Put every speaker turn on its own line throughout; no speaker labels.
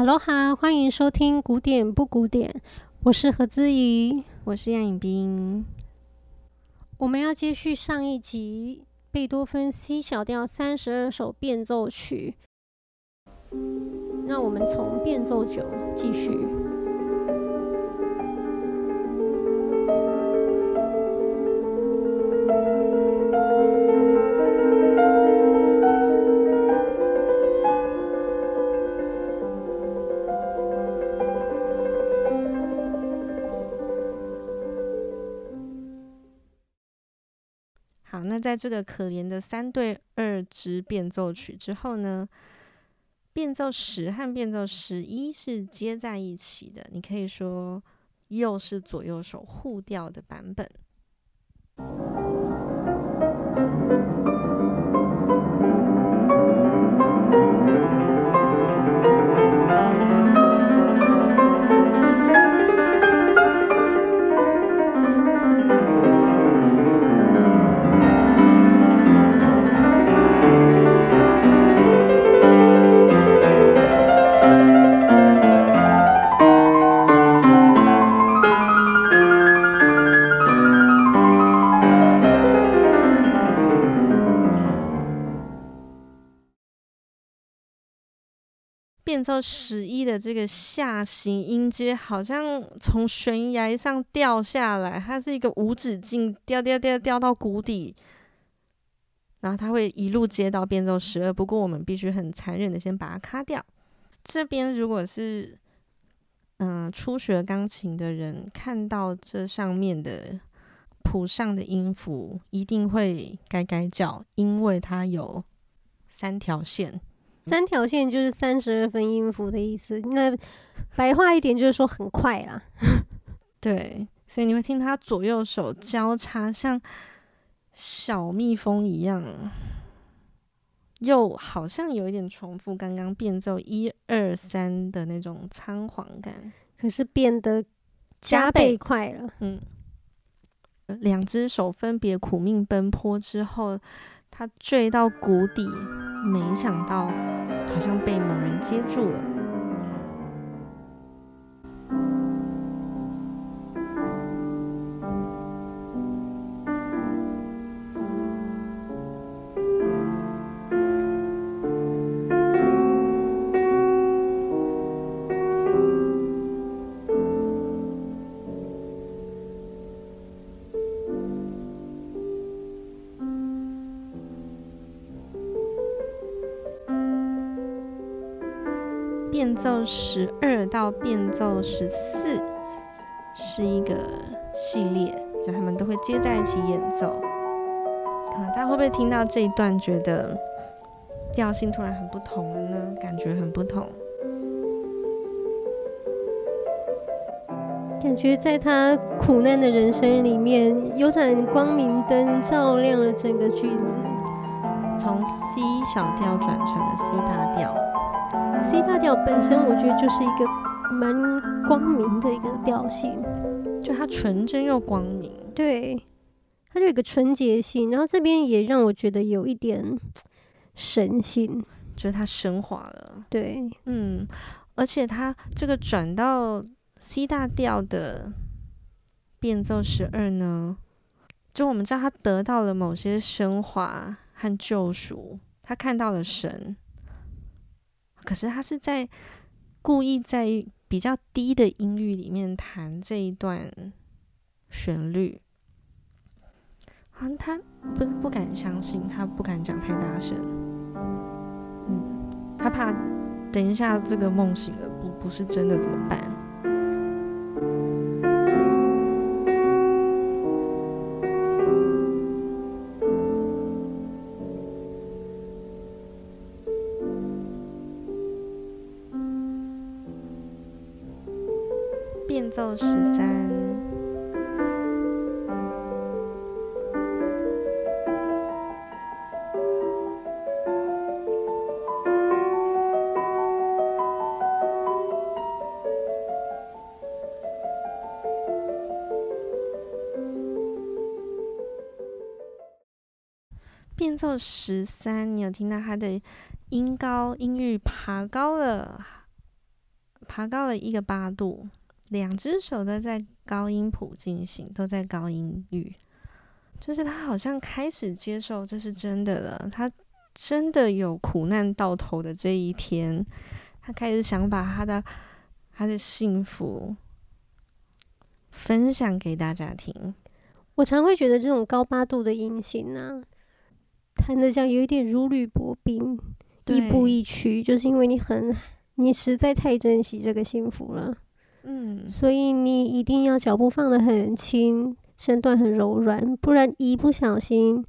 哈喽哈，欢迎收听古典不古典，我是何姿怡，
我是杨颖冰。
我们要接续上一集贝多芬 C 小调三十二首变奏曲，那我们从变奏九继
续。在这个可怜的三对二支变奏曲之后呢，变奏十和变奏十一是接在一起的，你可以说又是左右手互调的版本。变奏十一的这个下行音阶好像从悬崖上掉下来，它是一个无止境掉掉掉掉到谷底，然后它会一路接到变奏十二。不过我们必须很残忍的先把它卡掉。这边如果是嗯、初学钢琴的人看到这上面的谱上的音符，一定会该该叫，因为它有三条线。
三条线就是三十二分音符的意思。那白话一点就是说很快啦。
对，所以你会听它左右手交叉，像小蜜蜂一样，又好像有一点重复刚刚变奏一二三的那种仓皇感，
可是变得加倍快了。
嗯，两只手分别苦命奔波之后，他坠到谷底，没想到。好像被某人接住了。奏十二到变奏十四是一个系列，就他们都会接在一起演奏。啊，大家会不会听到这一段觉得调性突然很不同了呢？感觉很不同，
感觉在他苦难的人生里面，有盏光明灯照亮了整个句子，
从 C 小调转成了 C 大调。
C 大调本身，我觉得就是一个蛮光明的一个调性，
就它纯真又光明，
对，它就有一个纯洁性，然后这边也让我觉得有一点神性，
就是它升华了，
对，
嗯，而且它这个转到 C 大调的变奏十二呢，就我们知道他得到了某些升华和救赎，他看到了神。可是他是在故意在比较低的音域里面弹这一段旋律，好像他不是不敢相信，他不敢讲太大声，嗯，他怕等一下这个梦醒了不不是真的怎么办？变奏十三，变奏十三，你有听到它的音高音域爬高了？爬高了一个八度，两只手都在高音谱进行，都在高音域，就是他好像开始接受这是真的了，他真的有苦难到头的这一天，他开始想把他的他的幸福分享给大家听。
我常会觉得这种高八度的音型呢、啊，弹的像有一点如履薄冰，亦步亦趋，就是因为你很，你实在太珍惜这个幸福了，嗯，所以你一定要脚步放得很轻，身段很柔软，不然一不小心，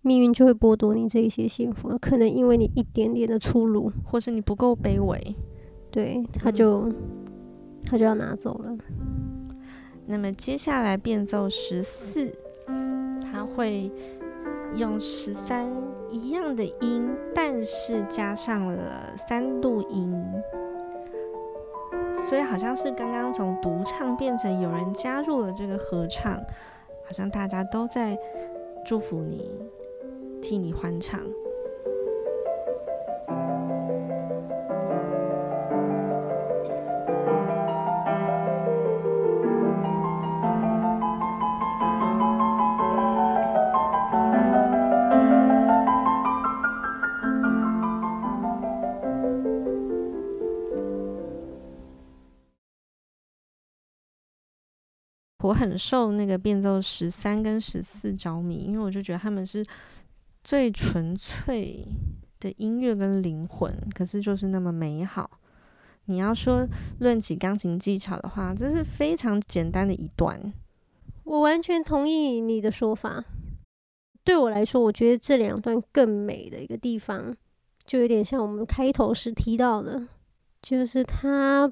命运就会剥夺你这一些幸福，可能因为你一点点的粗鲁，
或是你不够卑微，
对，他就、嗯、他就要拿走了。
那么接下来变奏十四，他会用十三一样的音，但是加上了三度音，所以好像是刚刚从独唱变成有人加入了这个合唱，好像大家都在祝福你，替你欢唱。我很受那个变奏十三跟十四着迷，因为我就觉得他们是最纯粹的音乐跟灵魂，可是就是那么美好。你要说论起钢琴技巧的话，这是非常简单的一段。
我完全同意你的说法。对我来说，我觉得这两段更美的一个地方，就有点像我们开头时提到的，就是他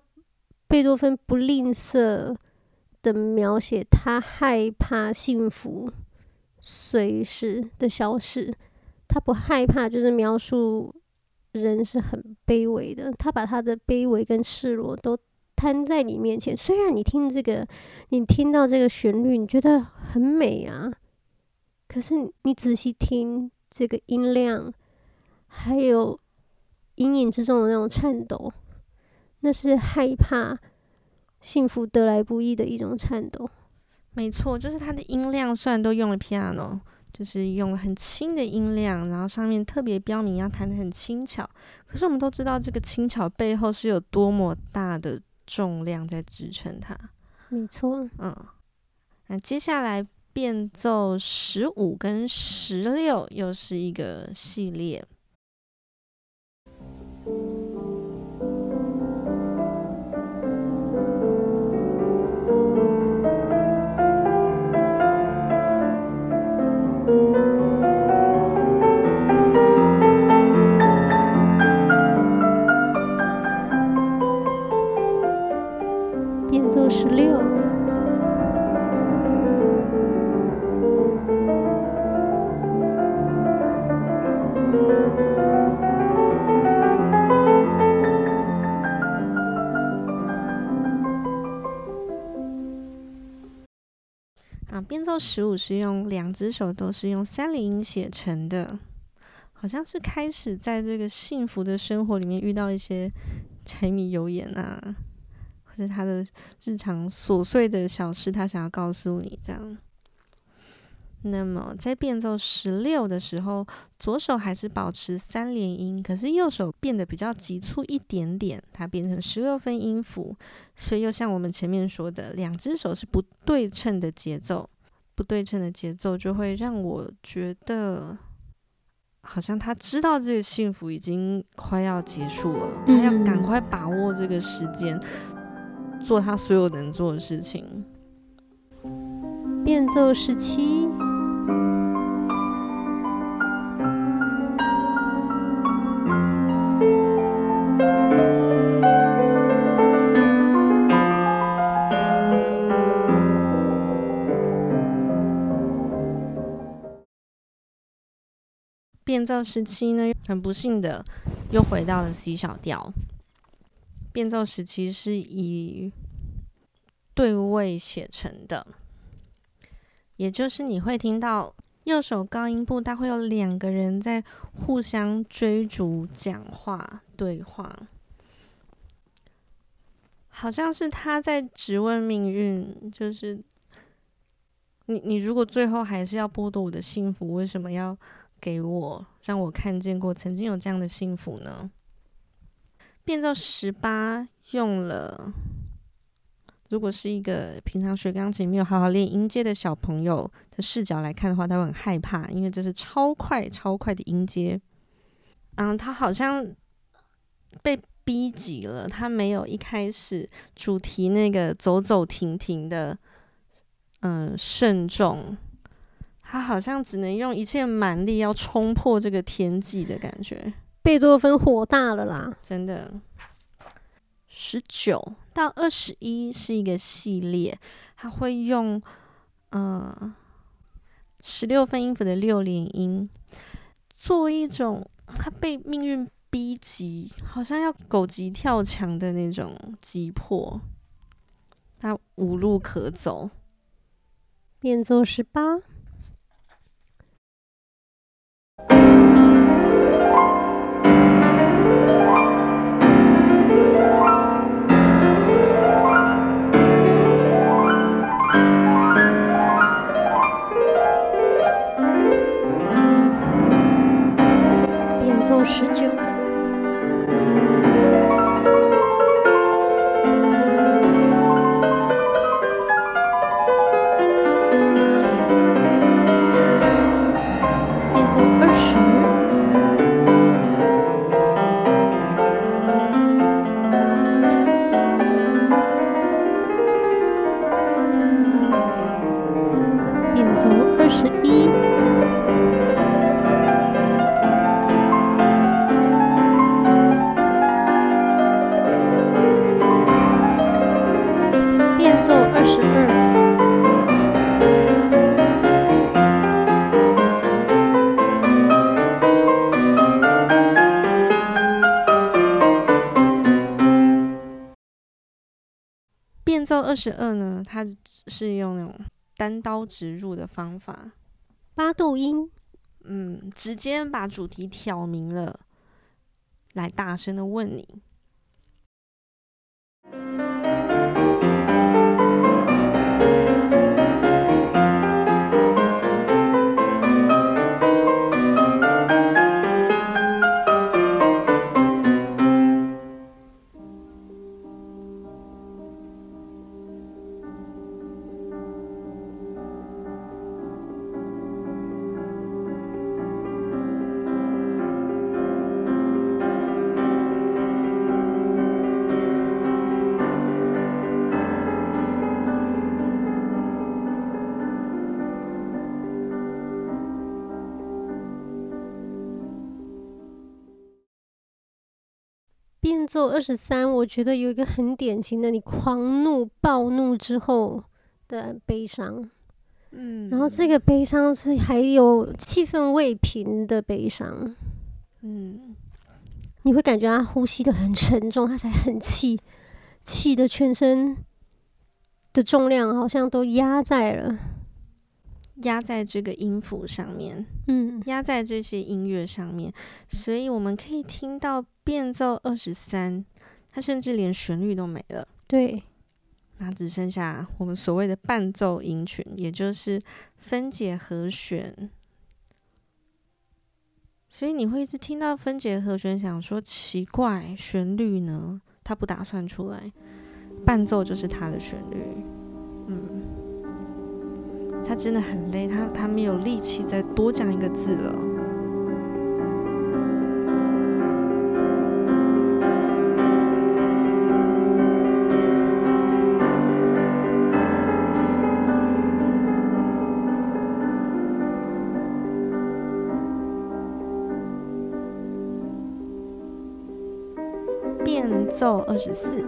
贝多芬不吝啬。的描写，他害怕幸福随时的消失，他不害怕，就是描述人是很卑微的。他把他的卑微跟赤裸都摊在你面前。虽然你听这个，你听到这个旋律，你觉得很美啊，可是你仔细听这个音量，还有阴影之中的那种颤抖，那是害怕。幸福得来不易的一种颤抖，
没错，就是它的音量虽然都用了 piano，就是用了很轻的音量，然后上面特别标明要弹得很轻巧，可是我们都知道这个轻巧背后是有多么大的重量在支撑它。
没错，
嗯，那接下来变奏十五跟十六又是一个系列。奏十五是用两只手都是用三连音写成的，好像是开始在这个幸福的生活里面遇到一些柴米油盐啊，或者他的日常琐碎的小事，他想要告诉你这样。那么在变奏十六的时候，左手还是保持三连音，可是右手变得比较急促一点点，它变成十六分音符，所以又像我们前面说的，两只手是不对称的节奏。不对称的节奏就会让我觉得，好像他知道这个幸福已经快要结束了，他要赶快把握这个时间，做他所有能做的事情。
变奏十七。
变奏时期呢，很不幸的又回到了 C 小调。变奏时期是以对位写成的，也就是你会听到右手高音部，它会有两个人在互相追逐、讲话、对话。好像是他在质问命运，就是你你如果最后还是要剥夺我的幸福，为什么要给我让我看见过曾经有这样的幸福呢？变奏十八用了，如果是一个平常学钢琴没有好好练音阶的小朋友的视角来看的话，他会很害怕，因为这是超快超快的音阶。嗯，他好像被。逼急了，他没有一开始主题那个走走停停的，嗯，慎重，他好像只能用一切蛮力要冲破这个天际的感觉。
贝多芬火大了啦，
真的。十九到二十一是一个系列，他会用呃十六分音符的六连音，做一种他被命运。逼急，好像要狗急跳墙的那种急迫，他无路可走。
变奏十八。
变二十二呢，它是用那种单刀直入的方法，
八度音，
嗯，直接把主题挑明了，来大声的问你。
变奏二十三，我觉得有一个很典型的，你狂怒、暴怒之后的悲伤，嗯，然后这个悲伤是还有气氛未平的悲伤，嗯，你会感觉他呼吸的很沉重，他才很气，气的全身的重量好像都压在了。
压在这个音符上面，嗯，压在这些音乐上面，所以我们可以听到变奏二十三，它甚至连旋律都没了，
对，
那只剩下我们所谓的伴奏音群，也就是分解和弦。所以你会一直听到分解和弦，想说奇怪，旋律呢？它不打算出来，伴奏就是它的旋律，嗯。他真的很累，他他没有力气再多讲一个字了。变奏二十四。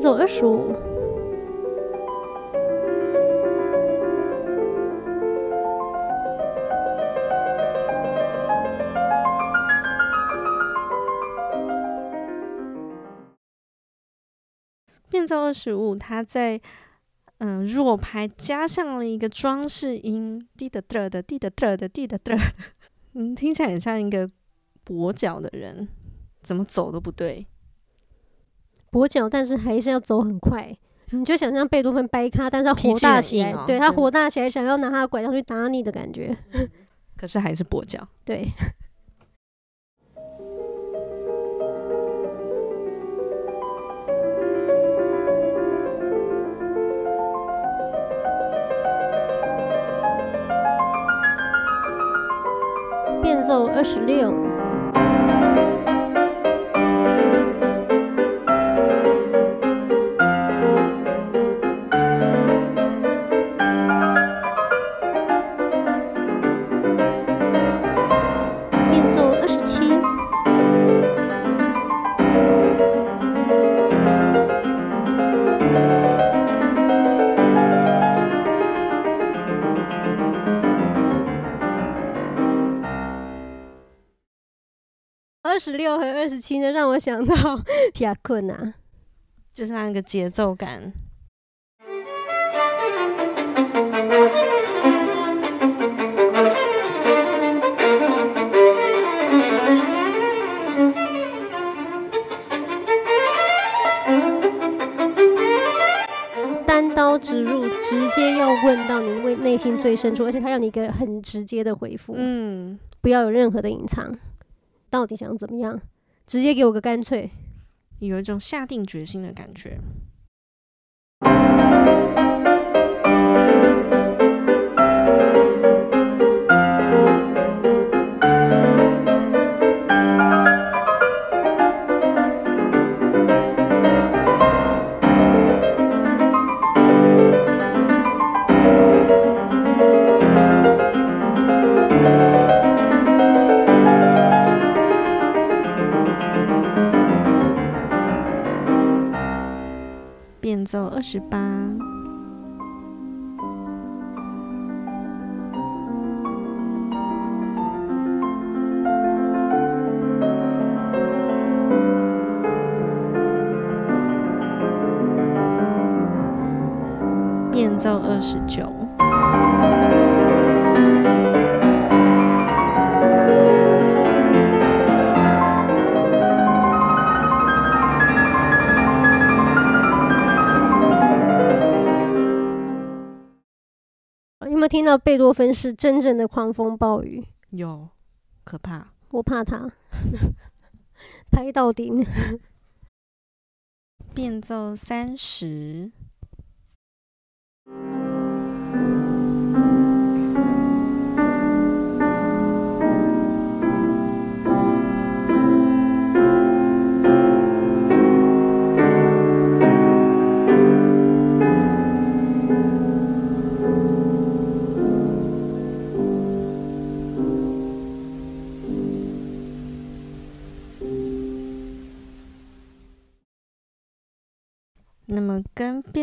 变奏二十五，
变奏二十五，它在嗯弱拍，加上了一个装饰音，滴的嘚的，滴的嘚的，滴的嘚，嗯，听起来很像一个跛脚的人，怎么走都不对。
跛脚，但是还是要走很快。你就想象贝多芬掰咖，但是他火大起来，哦、对他火大起来，想要拿他的拐杖去打你的感觉。
可是还是跛脚。
对。变奏二十六。二十七呢，让我想到皮亚困呐，
就是那个节奏感。
单刀直入，直接要问到你内内心最深处，而且他要你一个很直接的回复，嗯，不要有任何的隐藏。到底想怎么样？直接给我个干脆，
有一种下定决心的感觉。十八，
到贝多芬是真正的狂风暴雨，
有可怕，
我怕他 拍到顶。
变奏三十。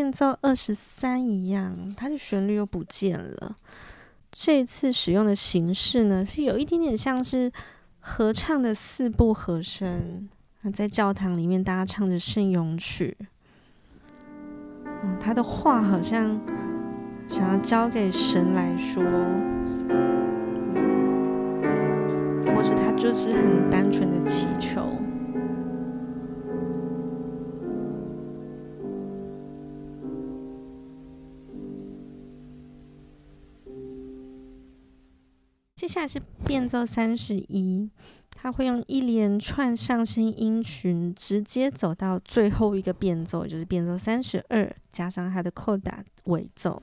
变奏二十三一样，它的旋律又不见了。这一次使用的形式呢，是有一点点像是合唱的四部和声。在教堂里面，大家唱着圣咏曲。嗯，他的话好像想要交给神来说，或是他就是很单纯的祈求。下来是变奏三十一，他会用一连串上升音群直接走到最后一个变奏，就是变奏三十二，加上他的扣打尾奏。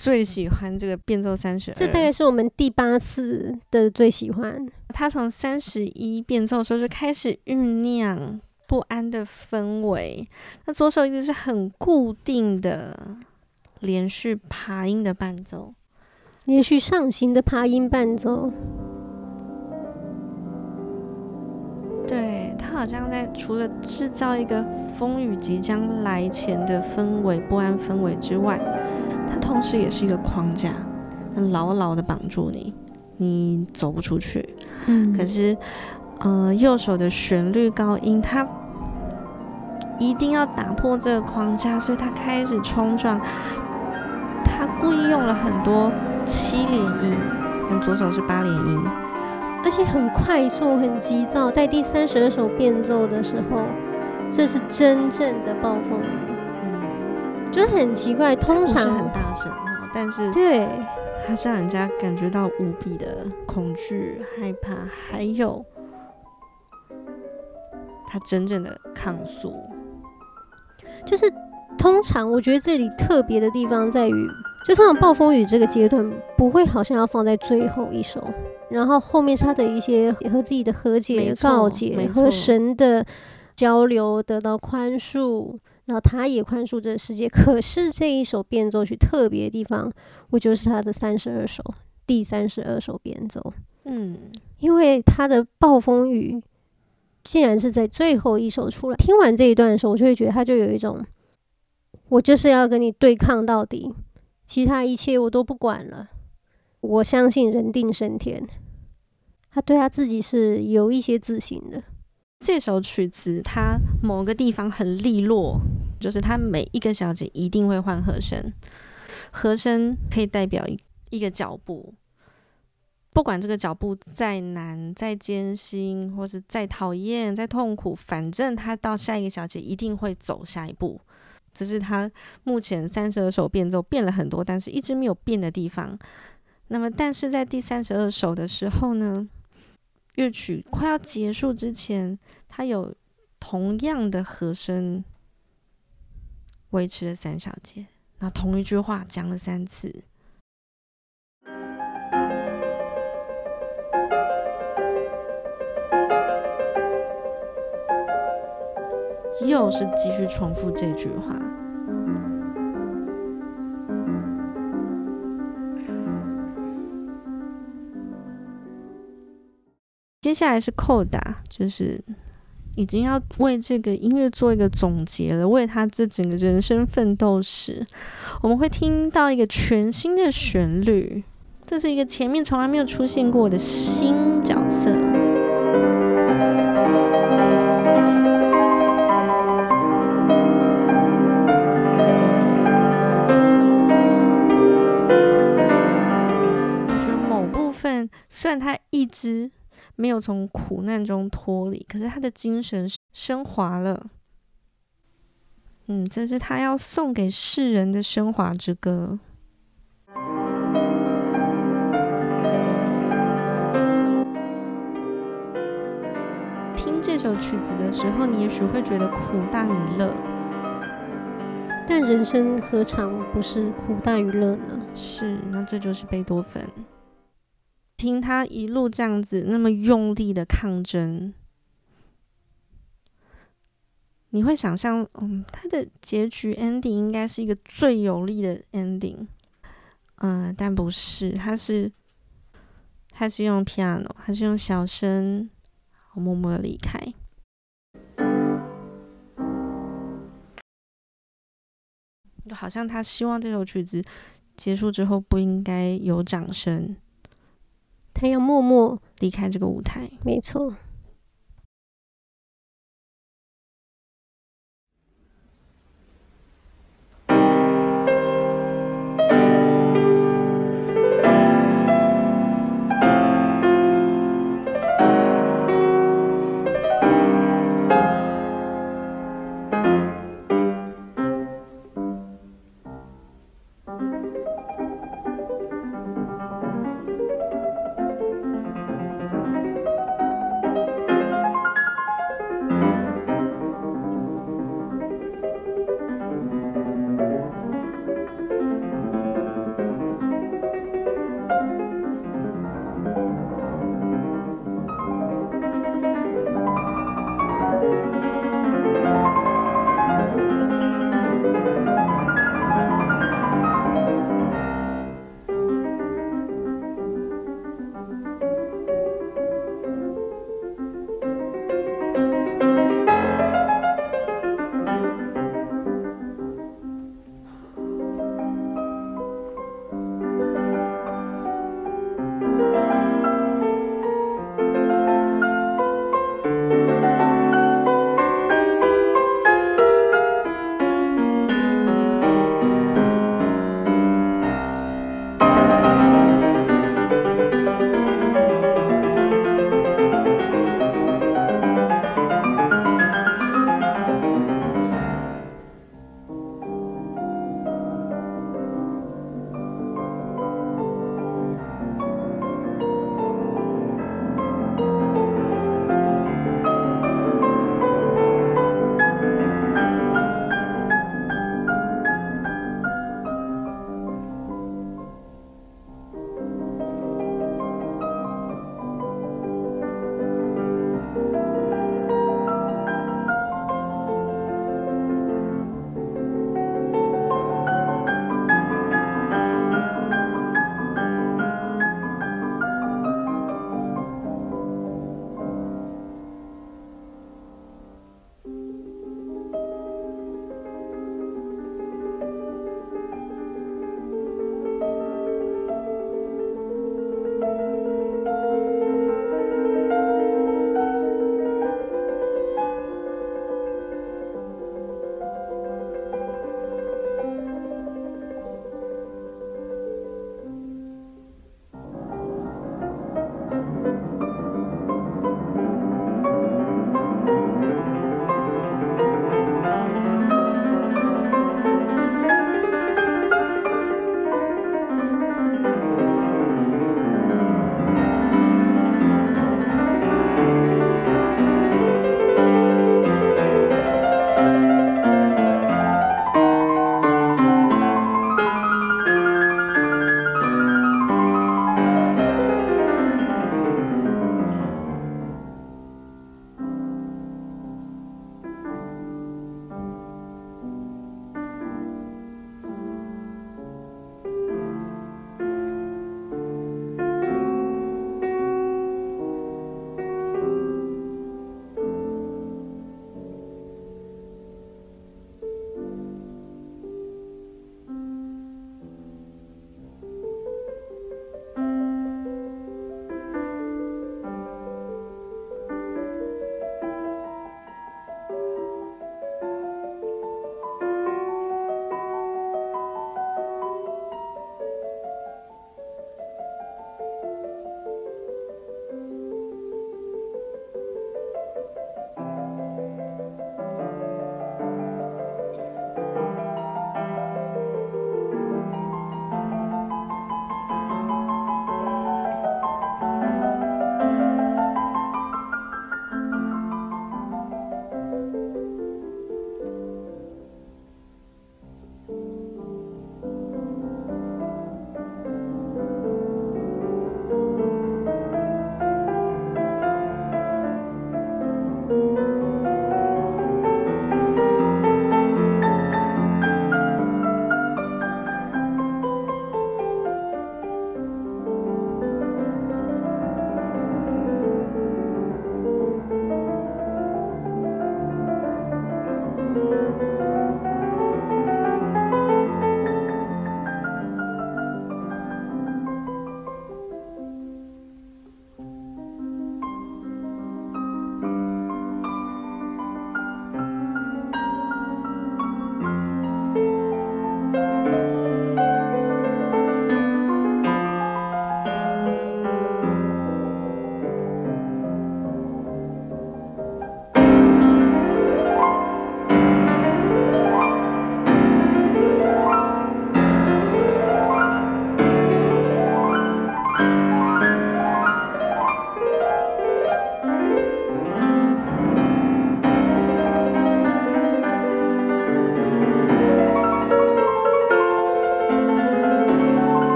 最喜欢这个变奏三十二，
这大概是我们第八次的最喜欢。
他从三十一变奏的时候就开始酝酿不安的氛围，那左手一直是很固定的连续爬音的伴奏，
连续上行的爬音伴奏。
对，他好像在除了制造一个风雨即将来前的氛围、不安氛围之外，它同时也是一个框架，它牢牢的绑住你，你走不出去。
嗯，
可是，呃，右手的旋律高音，它一定要打破这个框架，所以他开始冲撞。他故意用了很多七连音，但左手是八连音。
而且很快速、很急躁，在第三十二首变奏的时候，这是真正的暴风雨，嗯，就很奇怪。通常
是很大声，但是
对，
它是让人家感觉到无比的恐惧、害怕，还有他真正的抗诉。
就是通常，我觉得这里特别的地方在于，就通常暴风雨这个阶段不会好像要放在最后一首。然后后面是他的一些和自己的和解、告解和神的交流得到宽恕，然后他也宽恕这个世界。可是这一首变奏曲特别的地方，我就是他的三十二首，第三十二首变奏。
嗯，
因为他的暴风雨竟然是在最后一首出来。听完这一段的时候，我就会觉得他就有一种，我就是要跟你对抗到底，其他一切我都不管了。我相信人定胜天，他对他自己是有一些自信的。
这首曲子，它某个地方很利落，就是它每一个小节一定会换和声，和声可以代表一一个脚步，不管这个脚步再难、再艰辛，或是再讨厌、再痛苦，反正他到下一个小节一定会走下一步。这是他目前三十二首变奏变了很多，但是一直没有变的地方。那么，但是在第三十二首的时候呢，乐曲快要结束之前，它有同样的和声维持了三小节，那同一句话讲了三次，又是继续重复这句话。接下来是扣打，就是已经要为这个音乐做一个总结了，为他这整个人生奋斗史，我们会听到一个全新的旋律，这是一个前面从来没有出现过的新角色。我觉得某部分虽然他一直。没有从苦难中脱离，可是他的精神升华了。嗯，这是他要送给世人的升华之歌。听这首曲子的时候，你也许会觉得苦大于乐，
但人生何尝不是苦大于乐呢？
是，那这就是贝多芬。听他一路这样子那么用力的抗争，你会想象，嗯，他的结局 ending 应该是一个最有力的 ending，嗯，但不是，他是，他是用 piano，他是用小声，默默的离开，就好像他希望这首曲子结束之后不应该有掌声。
他要默默
离开这个舞台，
没错。